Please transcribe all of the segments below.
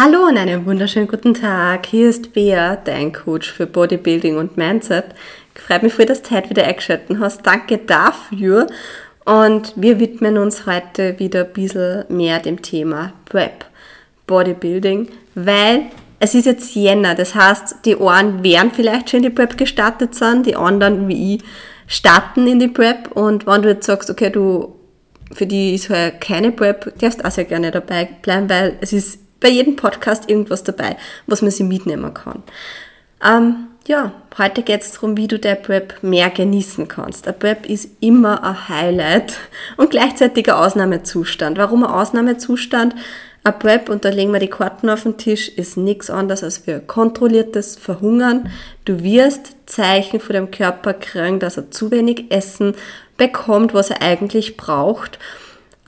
Hallo und einen wunderschönen guten Tag. Hier ist Bea, dein Coach für Bodybuilding und Mindset. Freut mich dass du heute wieder eingeschaltet hast. Danke dafür. Und wir widmen uns heute wieder ein bisschen mehr dem Thema Prep, Bodybuilding, weil es ist jetzt Jänner. Das heißt, die einen werden vielleicht schon in die Prep gestartet sind, die anderen wie ich starten in die Prep. Und wenn du jetzt sagst, okay, du für die ist halt keine Prep, darfst auch sehr gerne dabei bleiben, weil es ist bei jedem Podcast irgendwas dabei, was man sich mitnehmen kann. Ähm, ja, heute geht es darum, wie du der Prep mehr genießen kannst. Der Prep ist immer ein Highlight und gleichzeitig ein Ausnahmezustand. Warum ein Ausnahmezustand? Ein Prep, und da legen wir die Karten auf den Tisch, ist nichts anderes als für kontrolliertes Verhungern. Du wirst Zeichen von dem Körper kriegen, dass er zu wenig Essen bekommt, was er eigentlich braucht.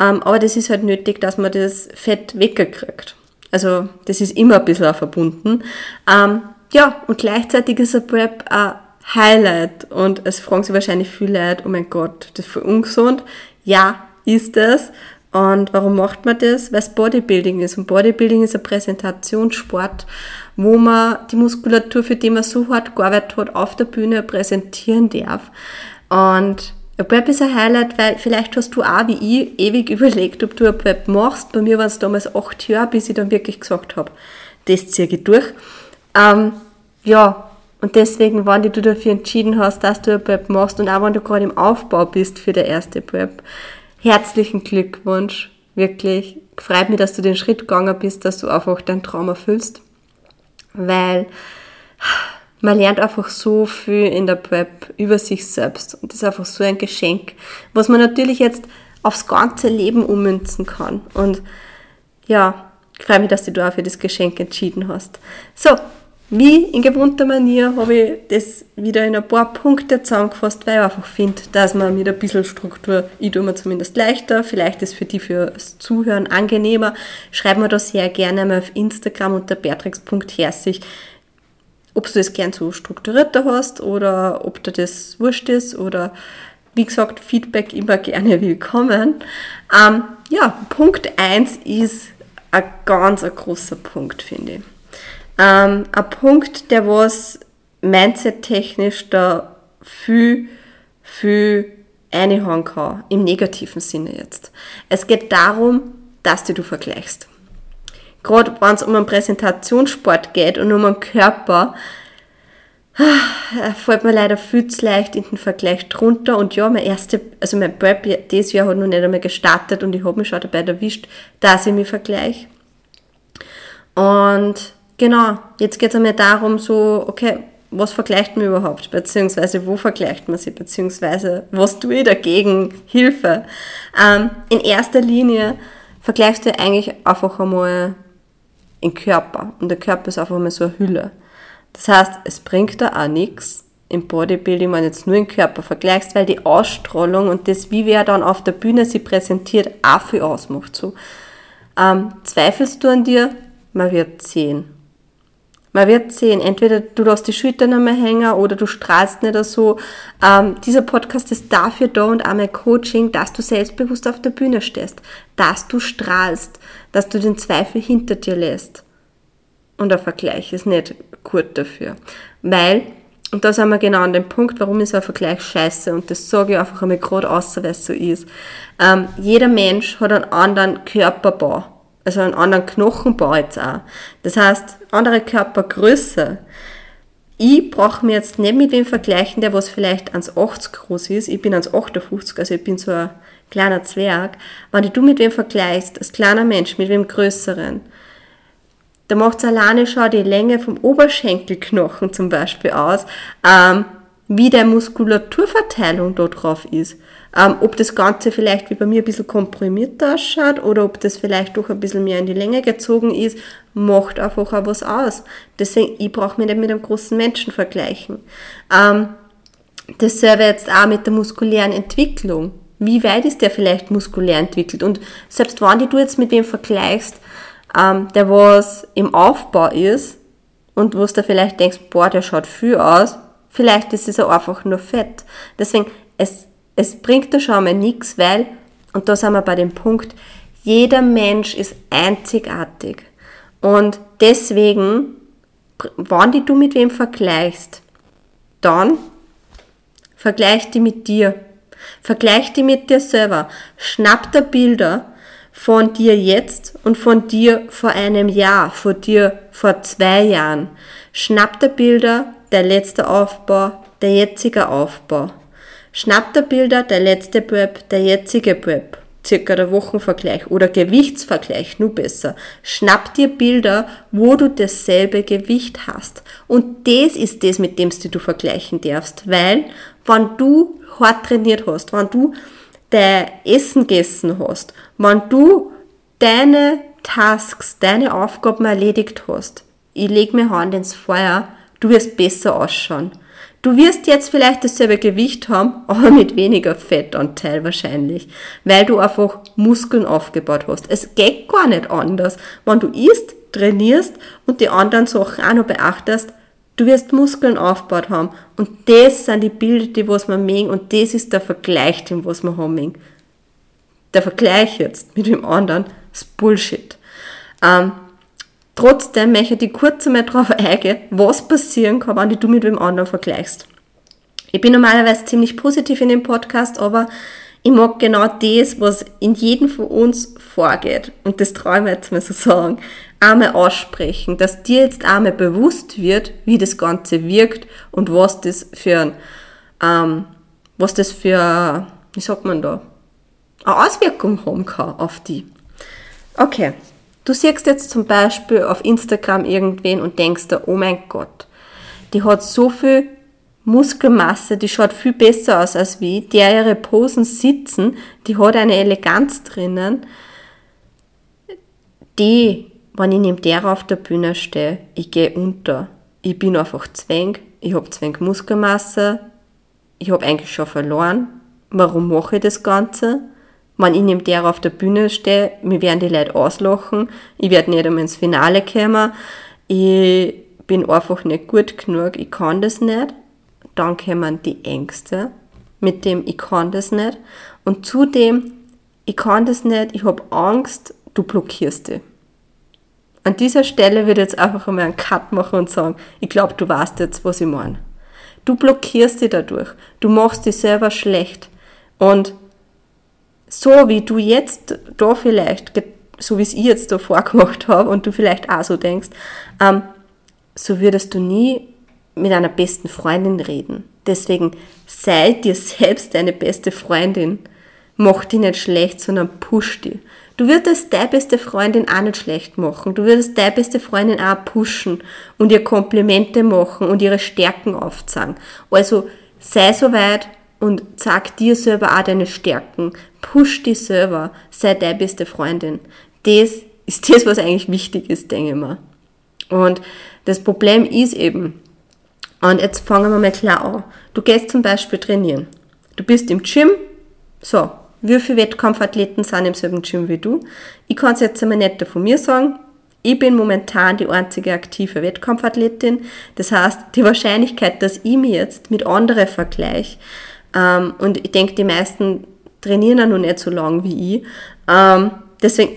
Ähm, aber das ist halt nötig, dass man das Fett weggekriegt. Also das ist immer ein bisschen verbunden. Ähm, ja, und gleichzeitig ist ein Prep ein Highlight und es fragen sich wahrscheinlich viele Leute, oh mein Gott, das ist für ungesund. Ja, ist es. Und warum macht man das? Weil es Bodybuilding ist. Und Bodybuilding ist ein Präsentationssport, wo man die Muskulatur, für die man so hart gearbeitet hat, auf der Bühne präsentieren darf. Und ein Prep ist ein Highlight, weil vielleicht hast du auch wie ich ewig überlegt, ob du ein Prep machst. Bei mir waren es damals acht Jahre, bis ich dann wirklich gesagt habe, das ziehe ich durch. Ähm, ja, und deswegen, wenn du dafür entschieden hast, dass du ein Prep machst und auch wenn du gerade im Aufbau bist für der erste Prep, herzlichen Glückwunsch. Wirklich. Freut mich, dass du den Schritt gegangen bist, dass du einfach dein Traum erfüllst. Weil man lernt einfach so viel in der Prep über sich selbst und das ist einfach so ein Geschenk, was man natürlich jetzt aufs ganze Leben ummünzen kann. Und ja, ich freue mich, dass du da für das Geschenk entschieden hast. So, wie in gewohnter Manier habe ich das wieder in ein paar Punkte zusammengefasst, weil ich einfach finde, dass man mit ein bisschen Struktur, ich tue mir zumindest leichter, vielleicht ist für die fürs Zuhören angenehmer. Schreib mir das sehr gerne mal auf Instagram unter beatrix.herzig, ob du das gern so strukturierter hast oder ob dir das wurscht ist oder wie gesagt, Feedback immer gerne willkommen. Ähm, ja, Punkt 1 ist ein ganz ein großer Punkt, finde ich. Ähm, ein Punkt, der was mindset-technisch da viel, viel einhauen kann, im negativen Sinne jetzt. Es geht darum, dass du, du vergleichst gerade wenn es um einen Präsentationssport geht und um einen Körper, ah, fällt mir leider viel zu leicht in den Vergleich drunter. Und ja, mein erste, also mein Prep dieses Jahr hat noch nicht einmal gestartet und ich habe mich schon dabei erwischt, dass ich mich vergleiche. Und genau, jetzt geht es einmal darum, so, okay, was vergleicht man überhaupt, beziehungsweise wo vergleicht man sie, beziehungsweise was tue ich dagegen, Hilfe. Ähm, in erster Linie vergleichst du eigentlich einfach einmal im Körper. Und der Körper ist einfach mal so eine Hülle. Das heißt, es bringt da auch nichts im Bodybuilding, wenn du jetzt nur den Körper vergleichst, weil die Ausstrahlung und das, wie wer dann auf der Bühne sie präsentiert, auch viel ausmacht. So. Ähm, zweifelst du an dir? Man wird sehen. Man wird sehen, entweder du lässt die Schultern einmal hängen oder du strahlst nicht so. Ähm, dieser Podcast ist dafür da und auch mein Coaching, dass du selbstbewusst auf der Bühne stehst, dass du strahlst, dass du den Zweifel hinter dir lässt. Und der Vergleich ist nicht gut dafür. Weil, und da sind wir genau an dem Punkt, warum ist ein Vergleich scheiße und das sage ich einfach einmal gerade außer, weil es so ist. Ähm, jeder Mensch hat einen anderen Körperbau also einen anderen Knochenbau jetzt auch. Das heißt, andere Körpergröße. Ich brauche mir jetzt nicht mit wem vergleichen, der was vielleicht 1,80 groß ist. Ich bin 1,58, also ich bin so ein kleiner Zwerg. Wenn du mit wem vergleichst, als kleiner Mensch, mit wem größeren, da macht es alleine schon die Länge vom Oberschenkelknochen zum Beispiel aus, ähm, wie der Muskulaturverteilung dort drauf ist. Ähm, ob das Ganze vielleicht wie bei mir ein bisschen komprimiert ausschaut oder ob das vielleicht doch ein bisschen mehr in die Länge gezogen ist, macht einfach auch was aus. Deswegen, ich brauche mich nicht mit einem großen Menschen vergleichen. Ähm, dasselbe jetzt auch mit der muskulären Entwicklung. Wie weit ist der vielleicht muskulär entwickelt? Und selbst wenn du jetzt mit wem vergleichst, ähm, der was im Aufbau ist und wo du vielleicht denkst, boah, der schaut viel aus, vielleicht ist es einfach nur Fett. Deswegen, es es bringt da schon mal nichts, weil, und da sind wir bei dem Punkt, jeder Mensch ist einzigartig. Und deswegen, wenn du mit wem vergleichst, dann vergleich die mit dir. Vergleich die mit dir selber. Schnapp dir Bilder von dir jetzt und von dir vor einem Jahr, von dir vor zwei Jahren. Schnapp dir Bilder, der letzte Aufbau, der jetzige Aufbau. Schnapp dir Bilder, der letzte Prep, der jetzige Prep circa der Wochenvergleich oder Gewichtsvergleich, nur besser. Schnapp dir Bilder, wo du dasselbe Gewicht hast. Und das ist das, mit dem du vergleichen darfst, weil wenn du hart trainiert hast, wenn du dein Essen gegessen hast, wenn du deine Tasks, deine Aufgaben erledigt hast, ich leg mir Hand ins Feuer, du wirst besser ausschauen. Du wirst jetzt vielleicht dasselbe Gewicht haben, aber mit weniger Fettanteil wahrscheinlich, weil du einfach Muskeln aufgebaut hast. Es geht gar nicht anders. Wenn du isst, trainierst und die anderen Sachen auch noch beachtest, du wirst Muskeln aufgebaut haben. Und das sind die Bilder, die was man mögen und das ist der Vergleich, den was man haben Der Vergleich jetzt mit dem anderen ist Bullshit. Ähm, Trotzdem möchte ich kurz einmal darauf eingehen, was passieren kann, wenn du mit dem anderen vergleichst. Ich bin normalerweise ziemlich positiv in dem Podcast, aber ich mag genau das, was in jedem von uns vorgeht. Und das traue ich mir jetzt mal so sagen. Einmal aussprechen, dass dir jetzt einmal bewusst wird, wie das Ganze wirkt und was das für, ähm, was das für, wie sagt man da, eine Auswirkung haben kann auf die. Okay, Du siehst jetzt zum Beispiel auf Instagram irgendwen und denkst dir, oh mein Gott, die hat so viel Muskelmasse, die schaut viel besser aus als wie, der ihre Posen sitzen, die hat eine Eleganz drinnen, die, wenn ich neben der auf der Bühne stehe, ich gehe unter. Ich bin einfach zwäng, ich habe zwäng Muskelmasse, ich habe eigentlich schon verloren. Warum mache ich das Ganze? Wenn ich neben der auf der Bühne stehe, mir werden die Leute auslachen, ich werde nicht einmal ins Finale kommen, ich bin einfach nicht gut genug, ich kann das nicht. Dann kommen die Ängste, mit dem ich kann das nicht. Und zudem, ich kann das nicht, ich habe Angst, du blockierst dich. An dieser Stelle würde ich jetzt einfach einmal einen Cut machen und sagen, ich glaube, du weißt jetzt, was ich meine. Du blockierst dich dadurch. Du machst dich selber schlecht. Und so wie du jetzt da vielleicht, so wie es ich jetzt da vorgemacht habe und du vielleicht auch so denkst, ähm, so würdest du nie mit einer besten Freundin reden. Deswegen sei dir selbst deine beste Freundin. Mach die nicht schlecht, sondern push die. Du würdest deine beste Freundin auch nicht schlecht machen. Du würdest deine beste Freundin auch pushen und ihr Komplimente machen und ihre Stärken aufzeigen. Also sei so weit, und sag dir selber auch deine Stärken. Push dich selber. Sei deine beste Freundin. Das ist das, was eigentlich wichtig ist, denke ich mal. Und das Problem ist eben, und jetzt fangen wir mal klar an. Du gehst zum Beispiel trainieren. Du bist im Gym. So, wie viele Wettkampfathleten sind im selben Gym wie du? Ich kann es jetzt einmal nicht von mir sagen. Ich bin momentan die einzige aktive Wettkampfathletin. Das heißt, die Wahrscheinlichkeit, dass ich mich jetzt mit anderen vergleiche, ähm, und ich denke, die meisten trainieren ja noch nicht so lang wie ich. Ähm, deswegen,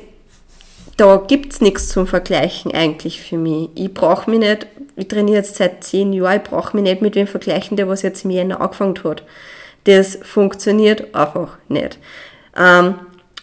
da gibt's nichts zum Vergleichen eigentlich für mich. Ich brauche mich nicht, ich trainiere jetzt seit zehn Jahren, ich brauche mich nicht mit dem vergleichen, der was jetzt im Jänner angefangen hat. Das funktioniert einfach nicht. Ähm,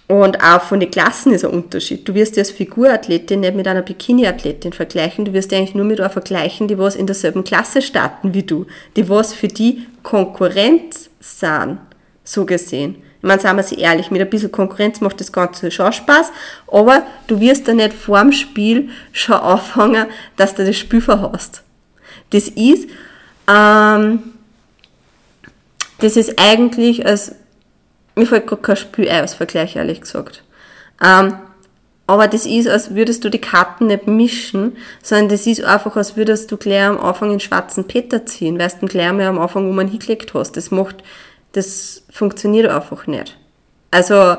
und auch von den Klassen ist ein Unterschied. Du wirst dich als Figurathletin nicht mit einer Bikini-Athletin vergleichen, du wirst eigentlich nur mit einer vergleichen, die was in derselben Klasse starten wie du, die was für die Konkurrenz sind, so gesehen. Ich meine, sagen wir sie ehrlich, mit ein bisschen Konkurrenz macht das Ganze schon Spaß, aber du wirst da nicht vorm Spiel schon anfangen, dass du das Spiel verhast. Das ist, ähm, das ist eigentlich, als, mir fällt gerade kein Spiel ein als Vergleich, ehrlich gesagt. Ähm, aber das ist, als würdest du die Karten nicht mischen, sondern das ist einfach, als würdest du gleich am Anfang den schwarzen Peter ziehen, weißt du, gleich mal am Anfang, wo man hingelegt hast. Das macht, das funktioniert einfach nicht. Also,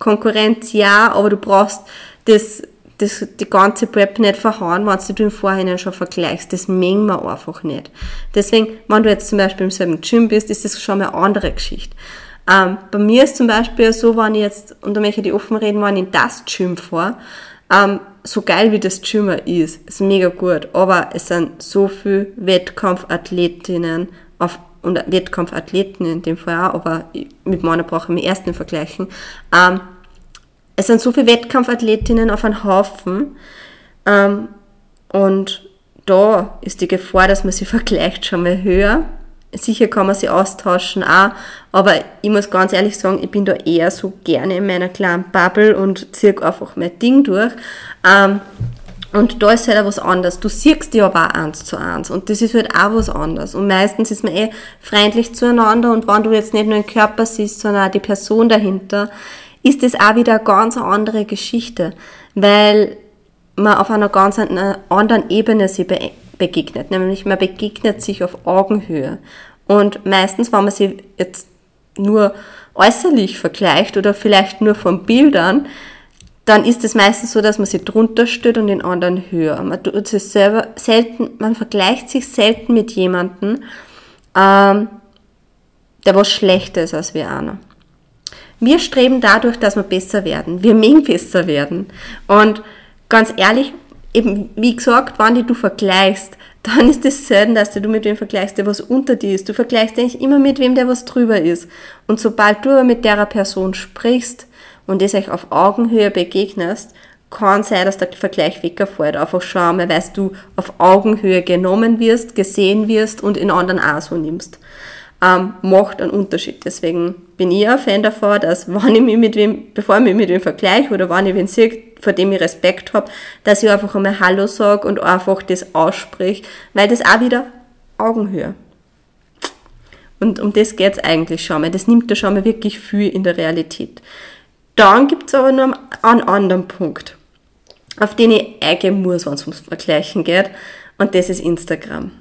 Konkurrenz ja, aber du brauchst das, das, die ganze Prep nicht verhauen, wenn du im Vorhinein schon vergleichst. Das mengen wir einfach nicht. Deswegen, wenn du jetzt zum Beispiel im selben Gym bist, ist das schon mal eine andere Geschichte. Ähm, bei mir ist zum Beispiel so, wenn ich jetzt, und da möchte ich offen reden, wenn ich in das Gym fahre, ähm, so geil wie das Gymmer ist, ist mega gut, aber es sind so viele Wettkampfathletinnen auf, und Wettkampfathleten in dem Fall auch, aber mit meiner brauche ich mich erst nicht vergleichen. Ähm, es sind so viele Wettkampfathletinnen auf einem Haufen ähm, und da ist die Gefahr, dass man sie vergleicht, schon mal höher. Sicher kann man sie austauschen auch, aber ich muss ganz ehrlich sagen, ich bin da eher so gerne in meiner kleinen Bubble und ziehe einfach mein Ding durch. Ähm, und da ist halt auch was anderes. Du siehst die aber auch eins zu eins. Und das ist halt auch was anderes. Und meistens ist man eh freundlich zueinander. Und wenn du jetzt nicht nur den Körper siehst, sondern auch die Person dahinter, ist das auch wieder eine ganz andere Geschichte. Weil man auf einer ganz anderen Ebene sie begegnet. Nämlich man begegnet sich auf Augenhöhe. Und meistens, wenn man sie jetzt nur äußerlich vergleicht oder vielleicht nur von Bildern, dann ist es meistens so, dass man sie drunter steht und den anderen höher. Man tut sich selber selten, man vergleicht sich selten mit jemandem, ähm, der was schlechter ist als wir einer. Wir streben dadurch, dass wir besser werden. Wir mögen besser werden. Und ganz ehrlich, eben, wie gesagt, wenn du vergleichst, dann ist es selten, dass du mit wem vergleichst, der was unter dir ist. Du vergleichst eigentlich immer mit wem, der was drüber ist. Und sobald du aber mit der Person sprichst und es euch auf Augenhöhe begegnest, kann sein, dass der Vergleich wegfällt. Einfach einmal, weil du auf Augenhöhe genommen wirst, gesehen wirst und in anderen auch so nimmst ähm, macht einen Unterschied. Deswegen bin ich ein Fan davon, dass wenn ich mich mit wem, bevor ich mich mit wem vergleiche oder wenn ich wen sehe, vor dem ich Respekt habe, dass ich einfach einmal Hallo sage und einfach das ausspreche, weil das auch wieder Augenhöhe. Und um das geht's eigentlich schon mal. Das nimmt ja schon mal wirklich viel in der Realität. Dann gibt's aber noch einen anderen Punkt, auf den ich eingehen muss, wenn es ums Vergleichen geht. Und das ist Instagram.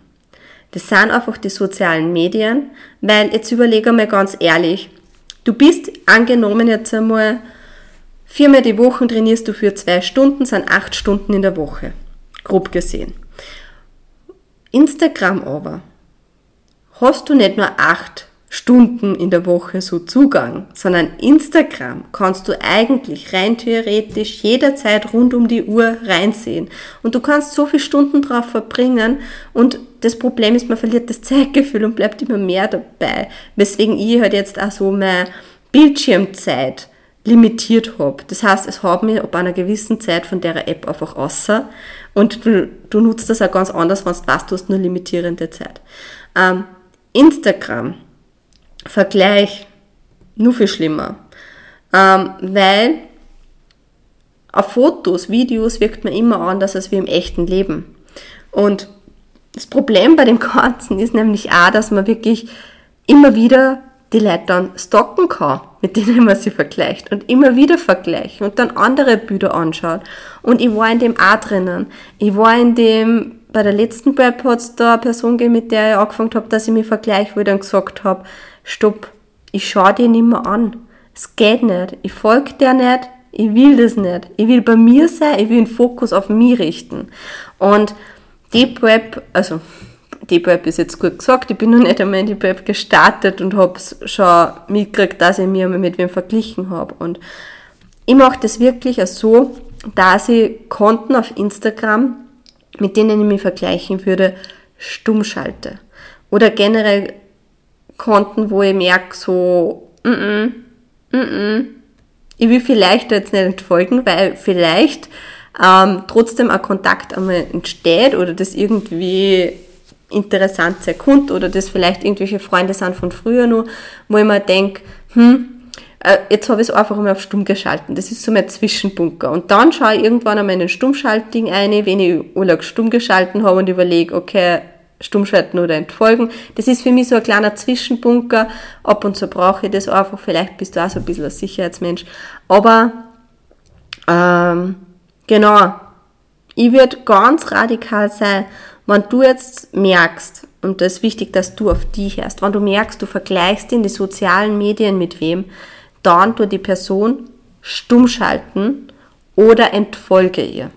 Das sind einfach die sozialen Medien, weil jetzt überlege mal ganz ehrlich, du bist angenommen jetzt einmal viermal die Woche trainierst du für zwei Stunden, sind acht Stunden in der Woche, grob gesehen. Instagram aber hast du nicht nur acht Stunden in der Woche so Zugang, sondern Instagram kannst du eigentlich rein theoretisch jederzeit rund um die Uhr reinsehen. Und du kannst so viele Stunden drauf verbringen und das Problem ist, man verliert das Zeitgefühl und bleibt immer mehr dabei. Weswegen ich halt jetzt auch so meine Bildschirmzeit limitiert habe. Das heißt, es hat mir ab einer gewissen Zeit von der App einfach außer und du, du nutzt das auch ganz anders, wenn du weißt, du hast nur limitierende Zeit. Ähm, Instagram Vergleich nur viel schlimmer. Ähm, weil auf Fotos, Videos wirkt man immer anders als wie im echten Leben. Und das Problem bei dem Ganzen ist nämlich auch, dass man wirklich immer wieder die Leute dann stalken kann, mit denen man sie vergleicht und immer wieder vergleichen und dann andere Bilder anschaut. Und ich war in dem auch drinnen. Ich war in dem, bei der letzten Prep hat da eine Person gegeben, mit der ich angefangen habe, dass ich mich vergleiche, wo ich dann gesagt habe, stopp, ich schaue dir nicht mehr an. Es geht nicht. Ich folge dir nicht. Ich will das nicht. Ich will bei mir sein. Ich will den Fokus auf mich richten. Und Deep Web, also Deep Web ist jetzt gut gesagt, ich bin noch nicht einmal in Deep Web gestartet und habe schon mitgekriegt, dass ich mich mit wem verglichen habe. Und ich mache das wirklich so, dass ich Konten auf Instagram, mit denen ich mich vergleichen würde, stumm schalte. Oder generell Konten, wo ich merke, so, mm -mm, mm -mm. ich will vielleicht jetzt nicht entfolgen, weil vielleicht ähm, trotzdem ein Kontakt einmal entsteht oder das irgendwie interessant sein könnte oder das vielleicht irgendwelche Freunde sind von früher nur, wo ich mir denke, hm, äh, jetzt habe ich es einfach mal auf stumm geschalten. Das ist so mein Zwischenbunker. Und dann schaue ich irgendwann einmal in den Stummschaltding ein, wenn ich Urlaub stumm geschalten habe und überlege, okay, stummschalten oder entfolgen. Das ist für mich so ein kleiner Zwischenbunker. Ab und zu brauche ich das einfach. Vielleicht bist du auch so ein bisschen ein Sicherheitsmensch. Aber ähm, genau, ich würde ganz radikal sein, wenn du jetzt merkst, und das ist wichtig, dass du auf dich hörst, wenn du merkst, du vergleichst in die sozialen Medien mit wem, dann tu die Person stumm schalten oder entfolge ihr.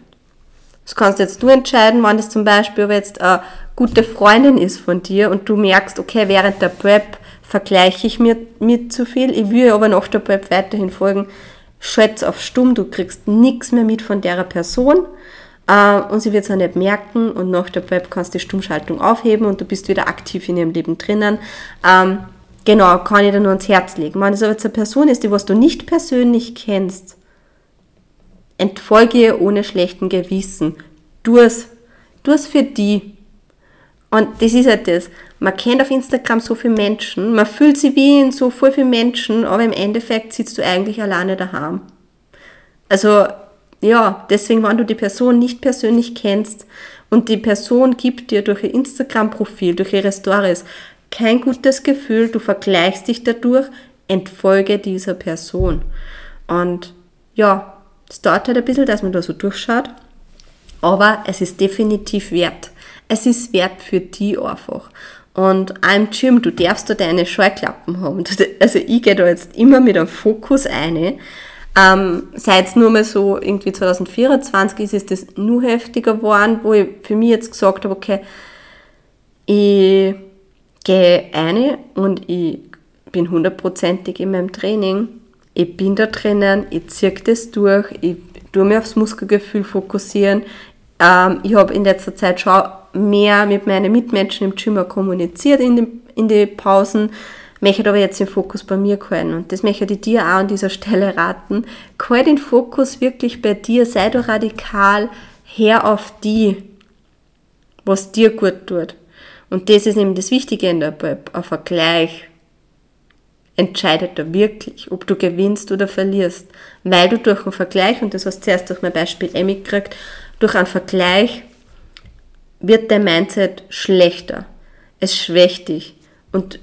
Das kannst jetzt du entscheiden, wenn das zum Beispiel jetzt eine gute Freundin ist von dir und du merkst, okay, während der Prep vergleiche ich mir mit zu viel, ich will aber nach der Prep weiterhin folgen, schätz auf stumm, du kriegst nichts mehr mit von der Person äh, und sie wird es auch nicht merken und nach der Prep kannst du die Stummschaltung aufheben und du bist wieder aktiv in ihrem Leben drinnen. Ähm, genau, kann ich dir nur ans Herz legen. Wenn es aber jetzt eine Person ist, die was du nicht persönlich kennst, entfolge ihr ohne schlechten Gewissen. Tu es. Tu es für die. Und das ist halt das. Man kennt auf Instagram so viele Menschen, man fühlt sich wie in so voll viele Menschen, aber im Endeffekt sitzt du eigentlich alleine daheim. Also, ja, deswegen, wenn du die Person nicht persönlich kennst und die Person gibt dir durch ihr Instagram-Profil, durch ihre Stories kein gutes Gefühl, du vergleichst dich dadurch, entfolge dieser Person. Und ja, es dauert halt ein bisschen, dass man da so durchschaut, aber es ist definitiv wert. Es ist wert für die einfach. Und auch im Gym, du darfst da deine Scheuklappen haben. Also ich gehe da jetzt immer mit einem Fokus ein. Ähm, seit nur mal so irgendwie 2024 ist es das nur heftiger geworden, wo ich für mich jetzt gesagt habe, okay, ich gehe ein und ich bin hundertprozentig in meinem Training. Ich bin da drinnen, ich ziehe das durch, ich tue mich aufs Muskelgefühl fokussieren. Ähm, ich habe in letzter Zeit schon mehr mit meinen Mitmenschen im Gym kommuniziert in den, in den Pausen, möchte aber jetzt den Fokus bei mir halten. Und das möchte ich dir auch an dieser Stelle raten. Halt den Fokus wirklich bei dir, sei du radikal, her auf die, was dir gut tut. Und das ist eben das Wichtige in der Prep, ein Vergleich entscheidet da wirklich, ob du gewinnst oder verlierst. Weil du durch einen Vergleich, und das hast du zuerst durch mein Beispiel Emmy gekriegt, durch einen Vergleich wird dein Mindset schlechter. Es schwächt dich. Und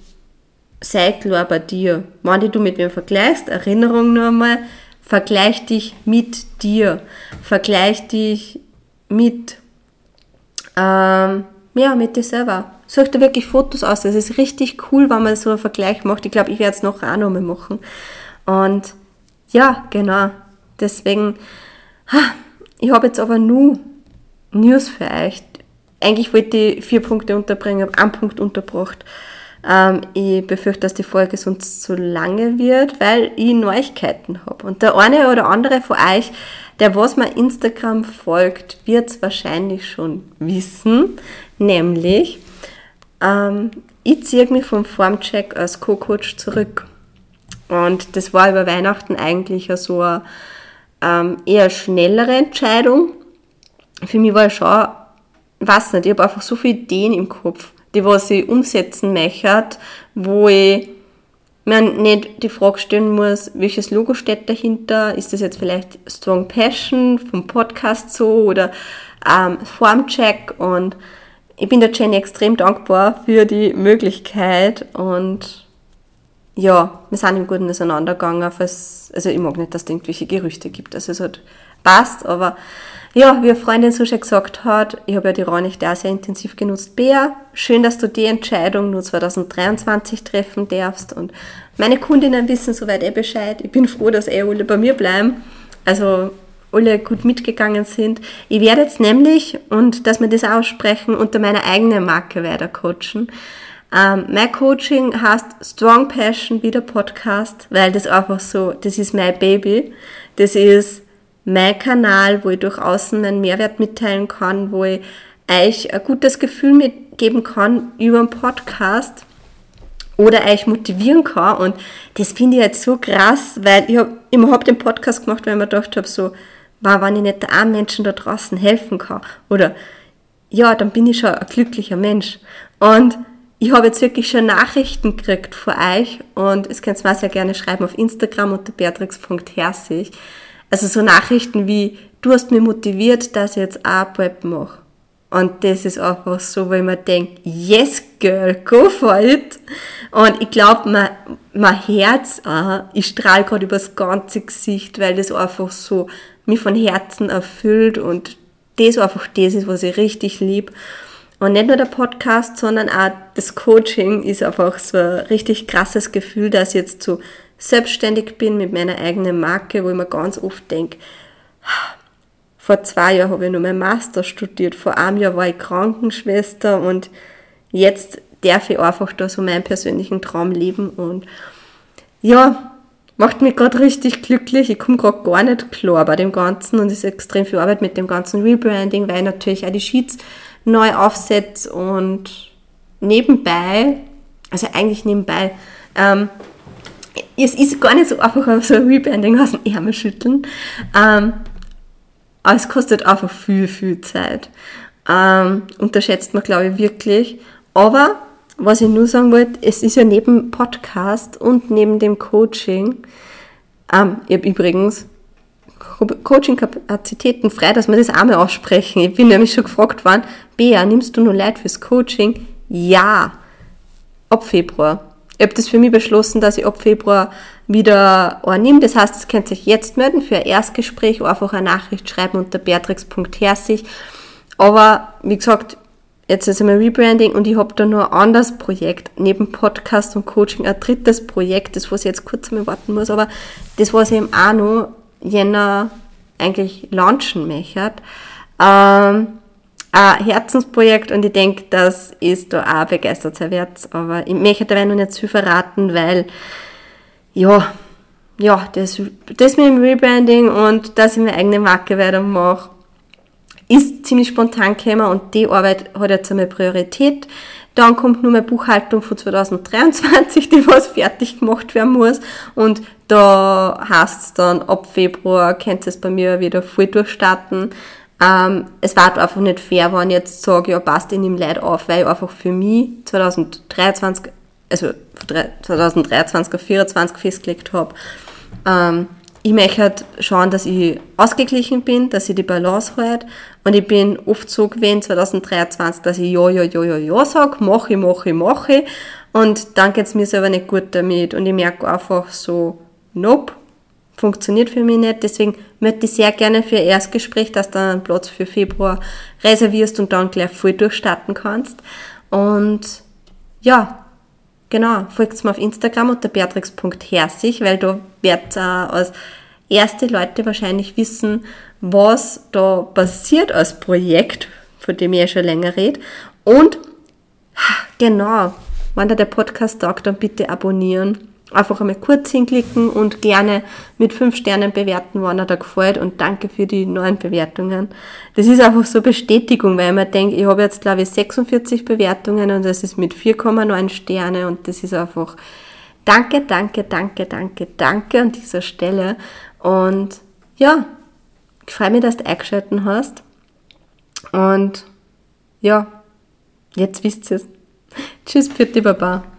sei klar bei dir. Wenn du mit wem vergleichst, Erinnerung nur einmal, vergleich dich mit dir. Vergleich dich mit, ähm, ja, mit dir selber. Such dir wirklich Fotos aus. Das ist richtig cool, wenn man so einen Vergleich macht. Ich glaube, ich werde es noch auch nochmal machen. Und ja, genau. Deswegen, ich habe jetzt aber nur News für euch eigentlich wollte ich vier Punkte unterbringen, habe einen Punkt unterbracht. Ähm, ich befürchte, dass die Folge sonst zu lange wird, weil ich Neuigkeiten habe. Und der eine oder andere von euch, der was mir Instagram folgt, wird es wahrscheinlich schon wissen. Nämlich, ähm, ich ziehe mich vom Formcheck als Co-Coach zurück. Und das war über Weihnachten eigentlich so eine ähm, eher schnellere Entscheidung. Für mich war schon weiß nicht, ich habe einfach so viele Ideen im Kopf, die was ich umsetzen möchte, wo ich mir nicht die Frage stellen muss, welches Logo steht dahinter, ist das jetzt vielleicht Strong Passion vom Podcast so oder ähm, Formcheck und ich bin der Jenny extrem dankbar für die Möglichkeit und ja, wir sind im Guten auseinandergegangen, falls, also ich mag nicht, dass es irgendwelche Gerüchte gibt, also es hat passt, aber ja, wie eine Freundin so schon gesagt hat, ich habe ja die Räumlichkeit auch sehr intensiv genutzt. Bea, schön, dass du die Entscheidung nur 2023 treffen darfst und meine Kundinnen wissen soweit eh Bescheid. Ich bin froh, dass eh alle bei mir bleiben. Also alle gut mitgegangen sind. Ich werde jetzt nämlich, und dass wir das aussprechen, unter meiner eigenen Marke weiter coachen. Ähm, mein Coaching heißt Strong Passion wie der Podcast, weil das einfach so, das ist mein Baby. Das ist mein Kanal, wo ich durch außen meinen Mehrwert mitteilen kann, wo ich euch ein gutes Gefühl mitgeben kann über einen Podcast oder euch motivieren kann. Und das finde ich jetzt so krass, weil ich habe hab den Podcast gemacht, weil ich mir gedacht habe, so, wow, wenn ich nicht einem Menschen da draußen helfen kann. Oder ja, dann bin ich schon ein glücklicher Mensch. Und ich habe jetzt wirklich schon Nachrichten gekriegt von euch und es könnt ihr mir sehr gerne schreiben auf Instagram unter beatrix.herzig also so Nachrichten wie, du hast mich motiviert, dass ich jetzt auch Web mache. Und das ist einfach so, weil man denkt, yes girl, go for it. Und ich glaube, mein, mein Herz, äh, ich strahle gerade über das ganze Gesicht, weil das einfach so mich von Herzen erfüllt und das einfach das ist, was ich richtig lieb. Und nicht nur der Podcast, sondern auch das Coaching ist einfach so ein richtig krasses Gefühl, dass ich jetzt so selbstständig bin mit meiner eigenen Marke, wo ich mir ganz oft denke, vor zwei Jahren habe ich nur mein Master studiert, vor einem Jahr war ich Krankenschwester und jetzt darf ich einfach da so meinen persönlichen Traum leben und ja, macht mich gerade richtig glücklich. Ich komme gerade gar nicht klar bei dem Ganzen und es ist extrem viel Arbeit mit dem ganzen Rebranding, weil ich natürlich auch die Sheets neu aufsetze und nebenbei, also eigentlich nebenbei, ähm, es ist gar nicht so einfach, so ein Rebranding aus dem Ärmel schütteln. Ähm, aber es kostet einfach viel, viel Zeit. Ähm, unterschätzt man, glaube ich, wirklich. Aber was ich nur sagen wollte, es ist ja neben Podcast und neben dem Coaching, ähm, ich habe übrigens Coaching-Kapazitäten frei, dass wir das einmal aussprechen. Ich bin nämlich schon gefragt worden, Bea, nimmst du nur Leid fürs Coaching? Ja, ab Februar. Ich habe das für mich beschlossen, dass ich ab Februar wieder annehme. Das heißt, ihr könnt euch jetzt melden für ein Erstgespräch, einfach eine Nachricht schreiben unter beatrix.herzig. Aber wie gesagt, jetzt ist einmal Rebranding und ich habe da noch ein anderes Projekt, neben Podcast und Coaching, ein drittes Projekt, das was ich jetzt kurz mal warten muss, aber das, was ich eben auch noch Jänner eigentlich launchen möchte. Ähm, ein Herzensprojekt und ich denke, dass ist da auch begeistert sein wird. Aber ich möchte dabei noch nicht zu viel verraten, weil, ja, ja, das, das mit dem Rebranding und dass ich meine eigene Marke weiter mache, ist ziemlich spontan gekommen und die Arbeit hat jetzt einmal Priorität. Dann kommt nur meine Buchhaltung von 2023, die was fertig gemacht werden muss. Und da heißt es dann, ab Februar könnt ihr es bei mir wieder voll durchstarten. Ähm, es war einfach nicht fair, wenn ich jetzt sage, ja passt, ich nehme Leid auf, weil ich einfach für mich 2023, also 2023 auf 2024 festgelegt habe, ähm, ich möchte halt schauen, dass ich ausgeglichen bin, dass ich die Balance halte. Und ich bin oft so gewesen, 2023, dass ich ja, ja, ja, ja, ja sage, mache mache mache. Und dann geht es mir selber nicht gut damit. Und ich merke einfach so, nope, funktioniert für mich nicht. Deswegen möchte ich sehr gerne für ein Erstgespräch, dass du einen Platz für Februar reservierst und dann gleich voll durchstarten kannst. Und ja, genau, folgt mir auf Instagram unter beatrix.herzig, weil da werdet ihr als erste Leute wahrscheinlich wissen, was da passiert als Projekt, von dem ich ja schon länger rede. Und genau, wenn dir der Podcast taugt, dann bitte abonnieren einfach einmal kurz hinklicken und gerne mit fünf Sternen bewerten, wann er da gefällt und danke für die neuen Bewertungen. Das ist einfach so Bestätigung, weil man denkt, ich habe jetzt glaube ich 46 Bewertungen und das ist mit 4,9 Sterne und das ist einfach danke, danke, danke, danke, danke an dieser Stelle und ja, ich freue mich, dass du eingeschalten hast und ja, jetzt wisst ihr es. Tschüss, die Baba.